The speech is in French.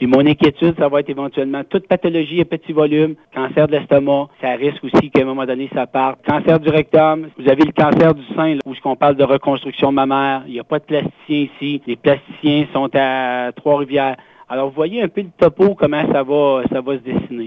Et mon inquiétude, ça va être éventuellement toute pathologie à petit volume, cancer de l'estomac, ça risque aussi qu'à un moment donné, ça parte. Cancer du rectum, vous avez le cancer du sein, là, où ce qu'on parle de reconstruction mammaire. Il n'y a pas de plasticien ici. Les plasticiens sont à Trois-Rivières. Alors, vous voyez un peu le topo, comment ça va, ça va se dessiner.